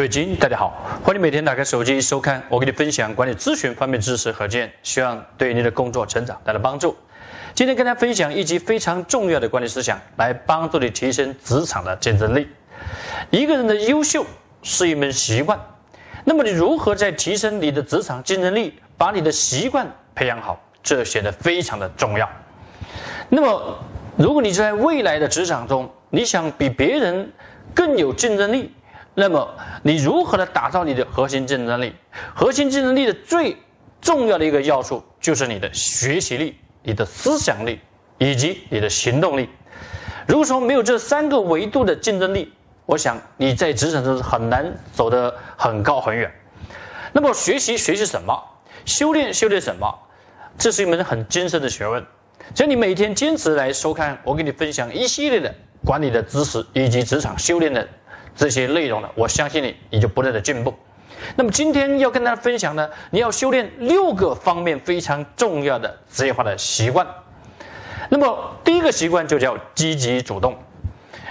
各位精英，大家好，欢迎每天打开手机收看我给你分享管理咨询方面知识和经验，希望对你的工作成长带来帮助。今天跟大家分享一集非常重要的管理思想，来帮助你提升职场的竞争力。一个人的优秀是一门习惯，那么你如何在提升你的职场竞争力，把你的习惯培养好，这显得非常的重要。那么，如果你在未来的职场中，你想比别人更有竞争力，那么你如何的打造你的核心竞争力？核心竞争力的最重要的一个要素就是你的学习力、你的思想力以及你的行动力。如果说没有这三个维度的竞争力，我想你在职场中是很难走得很高很远。那么，学习学习什么？修炼修炼什么？这是一门很精深的学问。只要你每天坚持来收看，我给你分享一系列的管理的知识以及职场修炼的这些内容了，我相信你，你就不断的进步。那么今天要跟大家分享呢，你要修炼六个方面非常重要的职业化的习惯。那么第一个习惯就叫积极主动。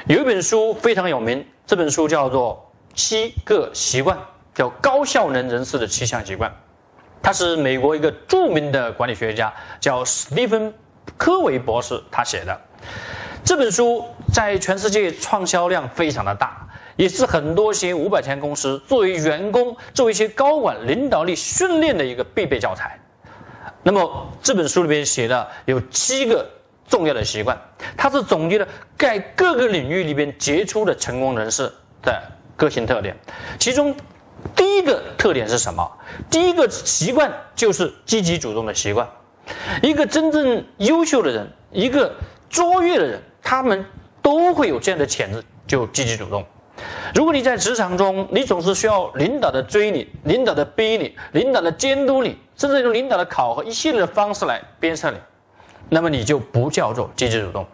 有一本书非常有名，这本书叫做《七个习惯》，叫高效能人士的七项习惯。他是美国一个著名的管理学家，叫史蒂芬。科维博士他写的这本书在全世界创销量非常的大，也是很多些五百强公司作为员工、作为一些高管领导力训练的一个必备教材。那么这本书里面写的有七个重要的习惯，它是总结了在各个领域里边杰出的成功人士的个性特点。其中第一个特点是什么？第一个习惯就是积极主动的习惯。一个真正优秀的人，一个卓越的人，他们都会有这样的潜质，就积极主动。如果你在职场中，你总是需要领导的追你、领导的逼你、领导的监督你，甚至用领导的考核一系列的方式来鞭策你，那么你就不叫做积极主动。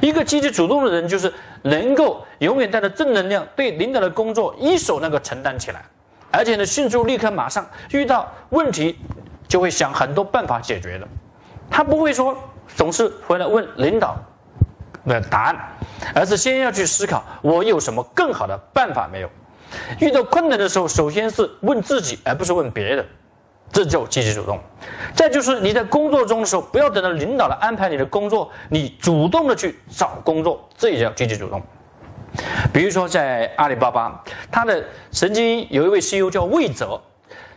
一个积极主动的人，就是能够永远带着正能量，对领导的工作一手那个承担起来，而且呢，迅速立刻马上遇到问题。就会想很多办法解决的，他不会说总是回来问领导的答案，而是先要去思考我有什么更好的办法没有。遇到困难的时候，首先是问自己，而不是问别人，这叫积极主动。再就是你在工作中的时候，不要等到领导来安排你的工作，你主动的去找工作，这也叫积极主动。比如说在阿里巴巴，他的曾经有一位 CEO 叫魏哲，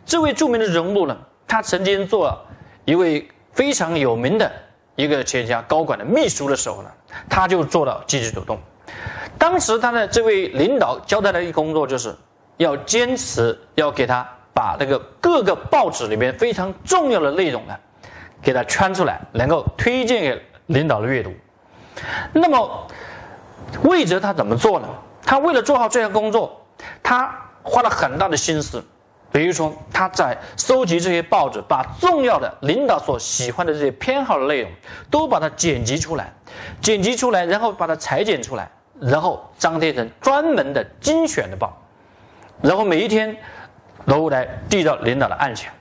这位著名的人物呢。他曾经做一位非常有名的一个企业家高管的秘书的时候呢，他就做到积极主动。当时他的这位领导交代的一个工作，就是要坚持要给他把那个各个报纸里面非常重要的内容呢，给他圈出来，能够推荐给领导的阅读。那么魏哲他怎么做呢？他为了做好这项工作，他花了很大的心思。比如说，他在收集这些报纸，把重要的领导所喜欢的这些偏好的内容，都把它剪辑出来，剪辑出来，然后把它裁剪出来，然后张贴成专门的精选的报，然后每一天都来递到领导的案前。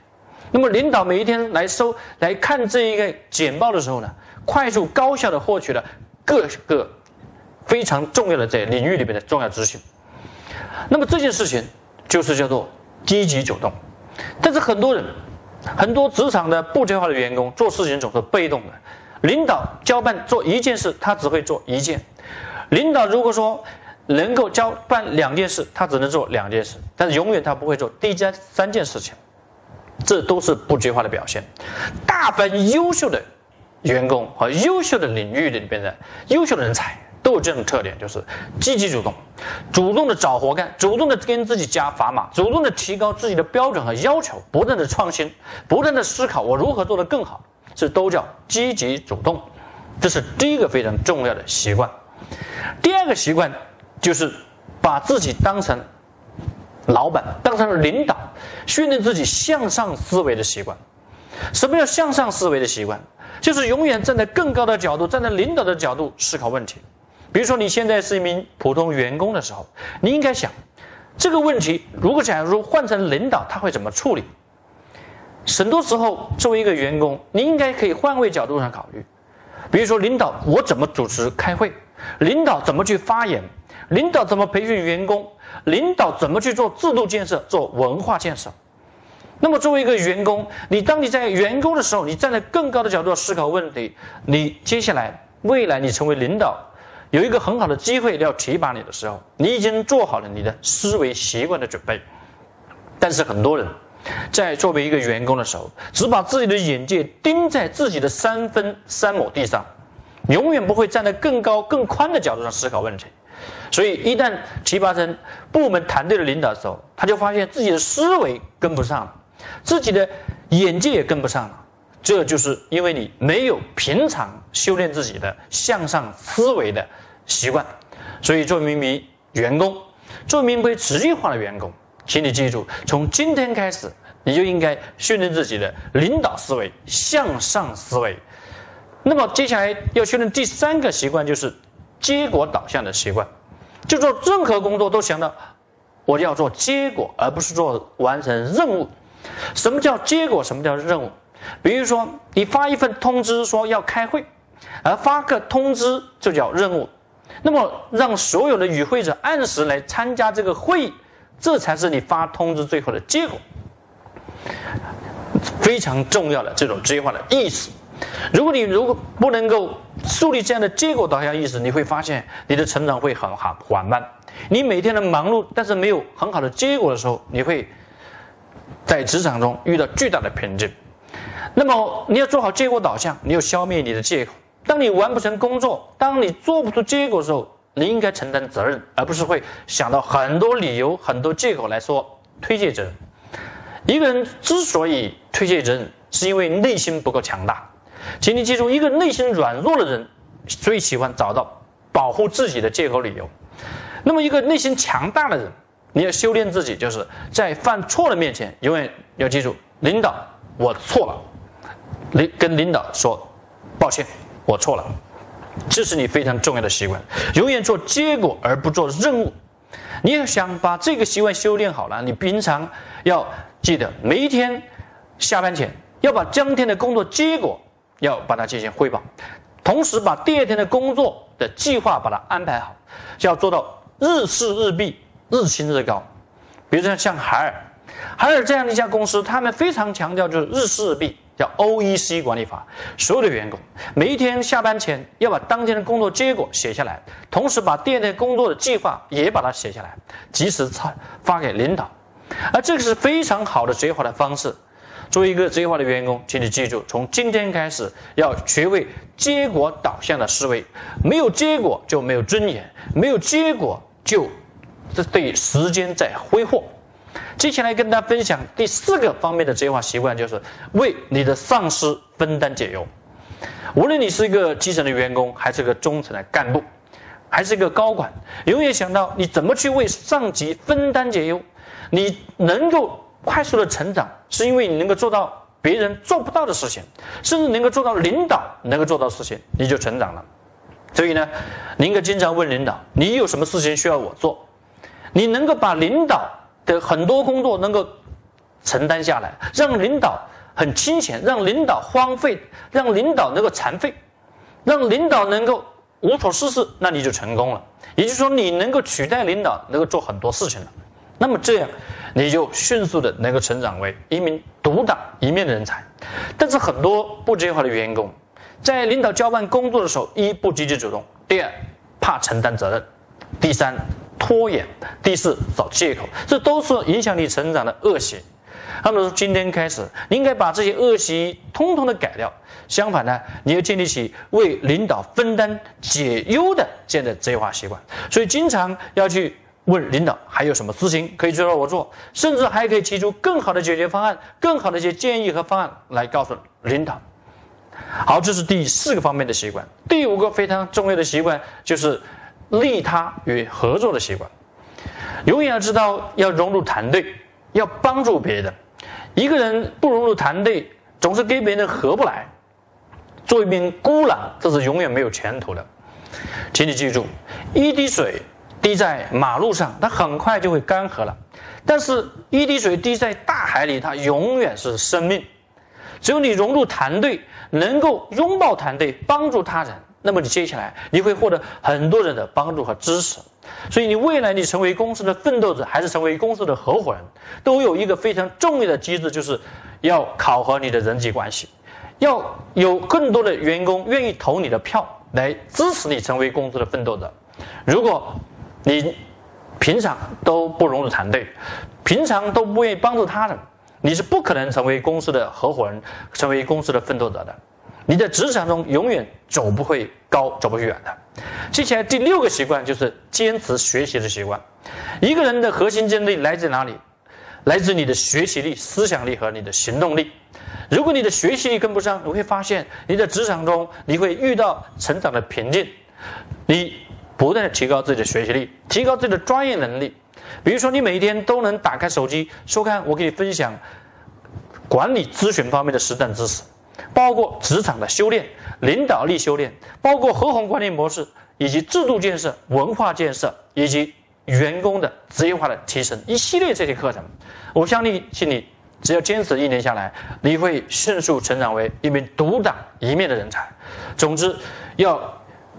那么，领导每一天来收来看这一个简报的时候呢，快速高效的获取了各个非常重要的这领域里面的重要资讯。那么这件事情就是叫做。积极主动，但是很多人，很多职场的部队化的员工做事情总是被动的。领导交办做一件事，他只会做一件；领导如果说能够交办两件事，他只能做两件事，但是永远他不会做第三三件事情。这都是不计划的表现。大凡优秀的员工和优秀的领域里边的优秀的人才。都有这种特点，就是积极主动，主动的找活干，主动的跟自己加砝码，主动的提高自己的标准和要求，不断的创新，不断的思考我如何做得更好，这都叫积极主动。这是第一个非常重要的习惯。第二个习惯就是把自己当成老板，当成领导，训练自己向上思维的习惯。什么叫向上思维的习惯？就是永远站在更高的角度，站在领导的角度思考问题。比如说，你现在是一名普通员工的时候，你应该想这个问题，如果假如换成领导，他会怎么处理？很多时候，作为一个员工，你应该可以换位角度上考虑。比如说，领导我怎么主持开会？领导怎么去发言？领导怎么培训员工？领导怎么去做制度建设、做文化建设？那么，作为一个员工，你当你在员工的时候，你站在更高的角度思考问题，你接下来未来你成为领导，有一个很好的机会要提拔你的时候，你已经做好了你的思维习惯的准备。但是很多人，在作为一个员工的时候，只把自己的眼界盯在自己的三分三亩地上，永远不会站在更高更宽的角度上思考问题。所以，一旦提拔成部门团队的领导的时候，他就发现自己的思维跟不上了。自己的眼界也跟不上了，这就是因为你没有平常修炼自己的向上思维的习惯。所以，作为一名员工，作为一名职业化的员工，请你记住，从今天开始，你就应该训练自己的领导思维、向上思维。那么，接下来要训练第三个习惯，就是结果导向的习惯。就做任何工作都想到我要做结果，而不是做完成任务。什么叫结果？什么叫任务？比如说，你发一份通知说要开会，而发个通知就叫任务。那么，让所有的与会者按时来参加这个会议，这才是你发通知最后的结果。非常重要的这种职业化的意识。如果你如果不能够树立这样的结果导向意识，你会发现你的成长会很缓缓慢。你每天的忙碌，但是没有很好的结果的时候，你会。在职场中遇到巨大的瓶颈，那么你要做好结果导向，你要消灭你的借口。当你完不成工作，当你做不出结果的时候，你应该承担责任，而不是会想到很多理由、很多借口来说推卸责任。一个人之所以推卸责任，是因为内心不够强大。请你记住，一个内心软弱的人最喜欢找到保护自己的借口理由。那么，一个内心强大的人。你要修炼自己，就是在犯错的面前，永远要记住，领导，我错了，领跟领导说，抱歉，我错了，这是你非常重要的习惯，永远做结果而不做任务。你要想把这个习惯修炼好了，你平常要记得每一天下班前要把当天的工作结果要把它进行汇报，同时把第二天的工作的计划把它安排好，要做到日事日毕。日薪日高，比如说像海尔，海尔这样的一家公司，他们非常强调就是日事日毕，叫 O E C 管理法。所有的员工每一天下班前要把当天的工作结果写下来，同时把第二天工作的计划也把它写下来，及时发发给领导。而这个是非常好的职业化的方式。作为一个职业化的员工，请你记住，从今天开始要学会结果导向的思维。没有结果就没有尊严，没有结果就。这对时间在挥霍。接下来跟大家分享第四个方面的职业化习惯，就是为你的上司分担解忧。无论你是一个基层的员工，还是个中层的干部，还是一个高管，永远想到你怎么去为上级分担解忧。你能够快速的成长，是因为你能够做到别人做不到的事情，甚至能够做到领导能够做到的事情，你就成长了。所以呢，你应该经常问领导：你有什么事情需要我做？你能够把领导的很多工作能够承担下来，让领导很清闲，让领导荒废，让领导能够残废，让领导能够无所事事，那你就成功了。也就是说，你能够取代领导，能够做很多事情了。那么这样，你就迅速的能够成长为一名独当一面的人才。但是很多不职业化的员工，在领导交办工作的时候，一不积极主动，第二怕承担责任，第三。拖延，第四找借口，这都是影响你成长的恶习。那么说，今天开始，你应该把这些恶习通通的改掉。相反呢，你要建立起为领导分担解忧的这样的职业化习惯。所以，经常要去问领导还有什么事情可以交让我做，甚至还可以提出更好的解决方案、更好的一些建议和方案来告诉领导。好，这是第四个方面的习惯。第五个非常重要的习惯就是。利他与合作的习惯，永远要知道要融入团队，要帮助别人。一个人不融入团队，总是跟别人合不来，做一名孤狼，这是永远没有前途的。请你记住，一滴水滴在马路上，它很快就会干涸了；但是，一滴水滴在大海里，它永远是生命。只有你融入团队，能够拥抱团队，帮助他人，那么你接下来你会获得很多人的帮助和支持。所以，你未来你成为公司的奋斗者，还是成为公司的合伙人，都有一个非常重要的机制，就是要考核你的人际关系，要有更多的员工愿意投你的票来支持你成为公司的奋斗者。如果你平常都不融入团队，平常都不愿意帮助他人，你是不可能成为公司的合伙人，成为公司的奋斗者的。你在职场中永远走不会高，走不远的。接下来第六个习惯就是坚持学习的习惯。一个人的核心竞争力来自哪里？来自你的学习力、思想力和你的行动力。如果你的学习力跟不上，你会发现你在职场中你会遇到成长的瓶颈。你不断的提高自己的学习力，提高自己的专业能力。比如说，你每天都能打开手机收看我给你分享管理咨询方面的实战知识。包括职场的修炼、领导力修炼，包括合伙管理模式，以及制度建设、文化建设，以及员工的职业化的提升，一系列这些课程，我相信，信你只要坚持一年下来，你会迅速成长为一名独当一面的人才。总之，要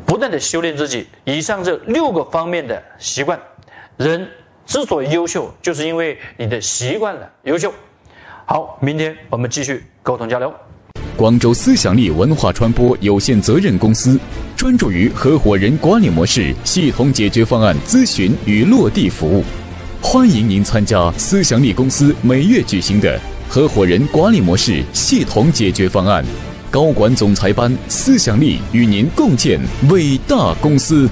不断的修炼自己。以上这六个方面的习惯，人之所以优秀，就是因为你的习惯了优秀。好，明天我们继续沟通交流。广州思想力文化传播有限责任公司专注于合伙人管理模式系统解决方案咨询与落地服务，欢迎您参加思想力公司每月举行的合伙人管理模式系统解决方案高管总裁班，思想力与您共建伟大公司。